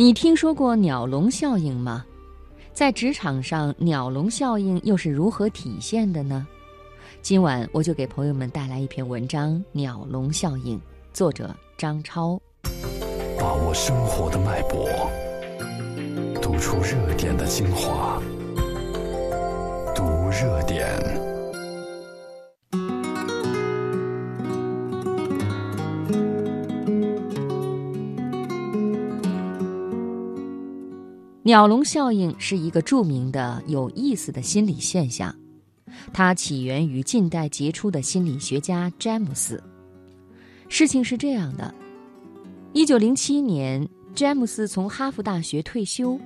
你听说过鸟笼效应吗？在职场上，鸟笼效应又是如何体现的呢？今晚我就给朋友们带来一篇文章《鸟笼效应》，作者张超。把握生活的脉搏，读出热点的精华，读热点。鸟笼效应是一个著名的、有意思的心理现象，它起源于近代杰出的心理学家詹姆斯。事情是这样的：一九零七年，詹姆斯从哈佛大学退休，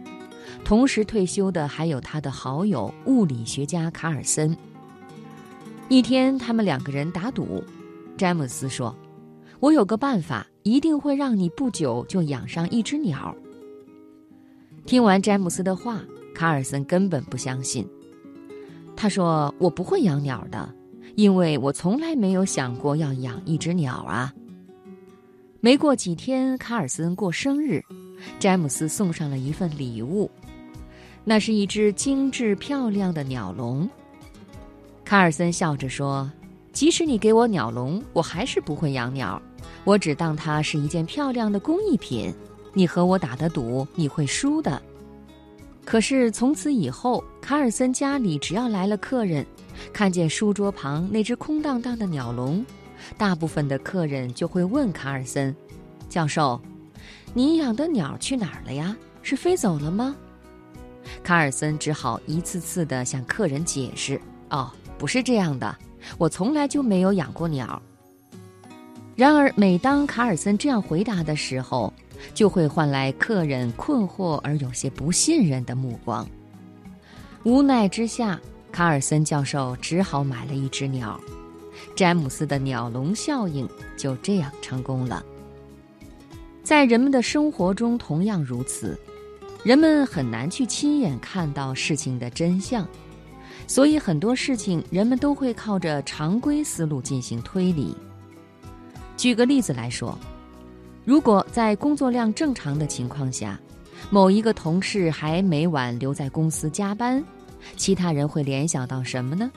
同时退休的还有他的好友物理学家卡尔森。一天，他们两个人打赌，詹姆斯说：“我有个办法，一定会让你不久就养上一只鸟。”听完詹姆斯的话，卡尔森根本不相信。他说：“我不会养鸟的，因为我从来没有想过要养一只鸟啊。”没过几天，卡尔森过生日，詹姆斯送上了一份礼物，那是一只精致漂亮的鸟笼。卡尔森笑着说：“即使你给我鸟笼，我还是不会养鸟，我只当它是一件漂亮的工艺品。”你和我打的赌，你会输的。可是从此以后，卡尔森家里只要来了客人，看见书桌旁那只空荡荡的鸟笼，大部分的客人就会问卡尔森：“教授，你养的鸟去哪儿了呀？是飞走了吗？”卡尔森只好一次次地向客人解释：“哦，不是这样的，我从来就没有养过鸟。”然而，每当卡尔森这样回答的时候，就会换来客人困惑而有些不信任的目光。无奈之下，卡尔森教授只好买了一只鸟。詹姆斯的鸟笼效应就这样成功了。在人们的生活中同样如此，人们很难去亲眼看到事情的真相，所以很多事情人们都会靠着常规思路进行推理。举个例子来说。如果在工作量正常的情况下，某一个同事还每晚留在公司加班，其他人会联想到什么呢？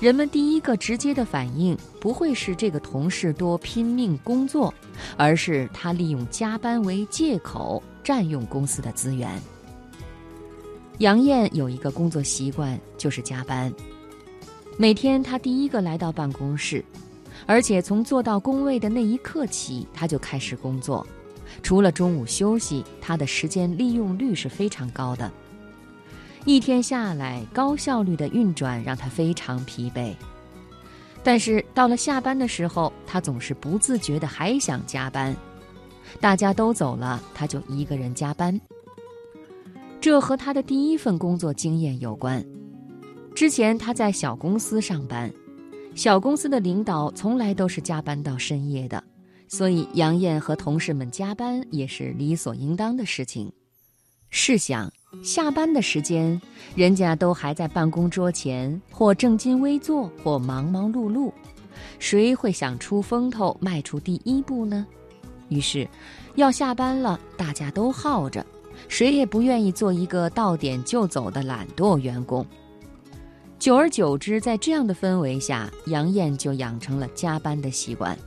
人们第一个直接的反应不会是这个同事多拼命工作，而是他利用加班为借口占用公司的资源。杨艳有一个工作习惯，就是加班。每天她第一个来到办公室。而且从坐到工位的那一刻起，他就开始工作。除了中午休息，他的时间利用率是非常高的。一天下来，高效率的运转让他非常疲惫。但是到了下班的时候，他总是不自觉的还想加班。大家都走了，他就一个人加班。这和他的第一份工作经验有关。之前他在小公司上班。小公司的领导从来都是加班到深夜的，所以杨艳和同事们加班也是理所应当的事情。试想，下班的时间，人家都还在办公桌前，或正襟危坐，或忙忙碌碌，谁会想出风头，迈出第一步呢？于是，要下班了，大家都耗着，谁也不愿意做一个到点就走的懒惰员工。久而久之，在这样的氛围下，杨艳就养成了加班的习惯。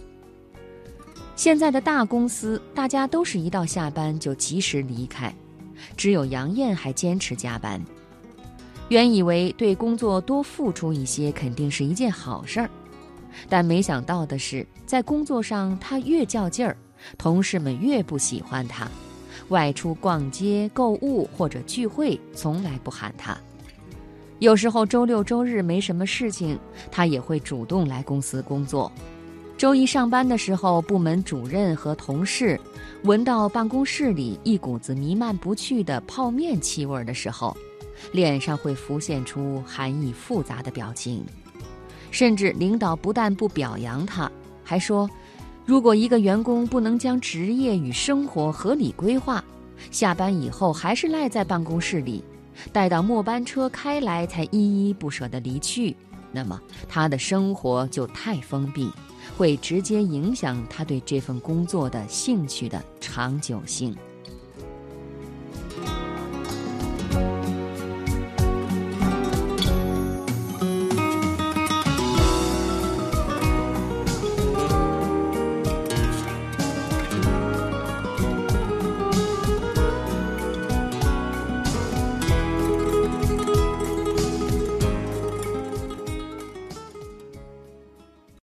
现在的大公司，大家都是一到下班就及时离开，只有杨艳还坚持加班。原以为对工作多付出一些肯定是一件好事儿，但没想到的是，在工作上她越较劲儿，同事们越不喜欢她。外出逛街、购物或者聚会，从来不喊她。有时候周六周日没什么事情，他也会主动来公司工作。周一上班的时候，部门主任和同事闻到办公室里一股子弥漫不去的泡面气味的时候，脸上会浮现出含义复杂的表情。甚至领导不但不表扬他，还说，如果一个员工不能将职业与生活合理规划，下班以后还是赖在办公室里。待到末班车开来，才依依不舍地离去，那么他的生活就太封闭，会直接影响他对这份工作的兴趣的长久性。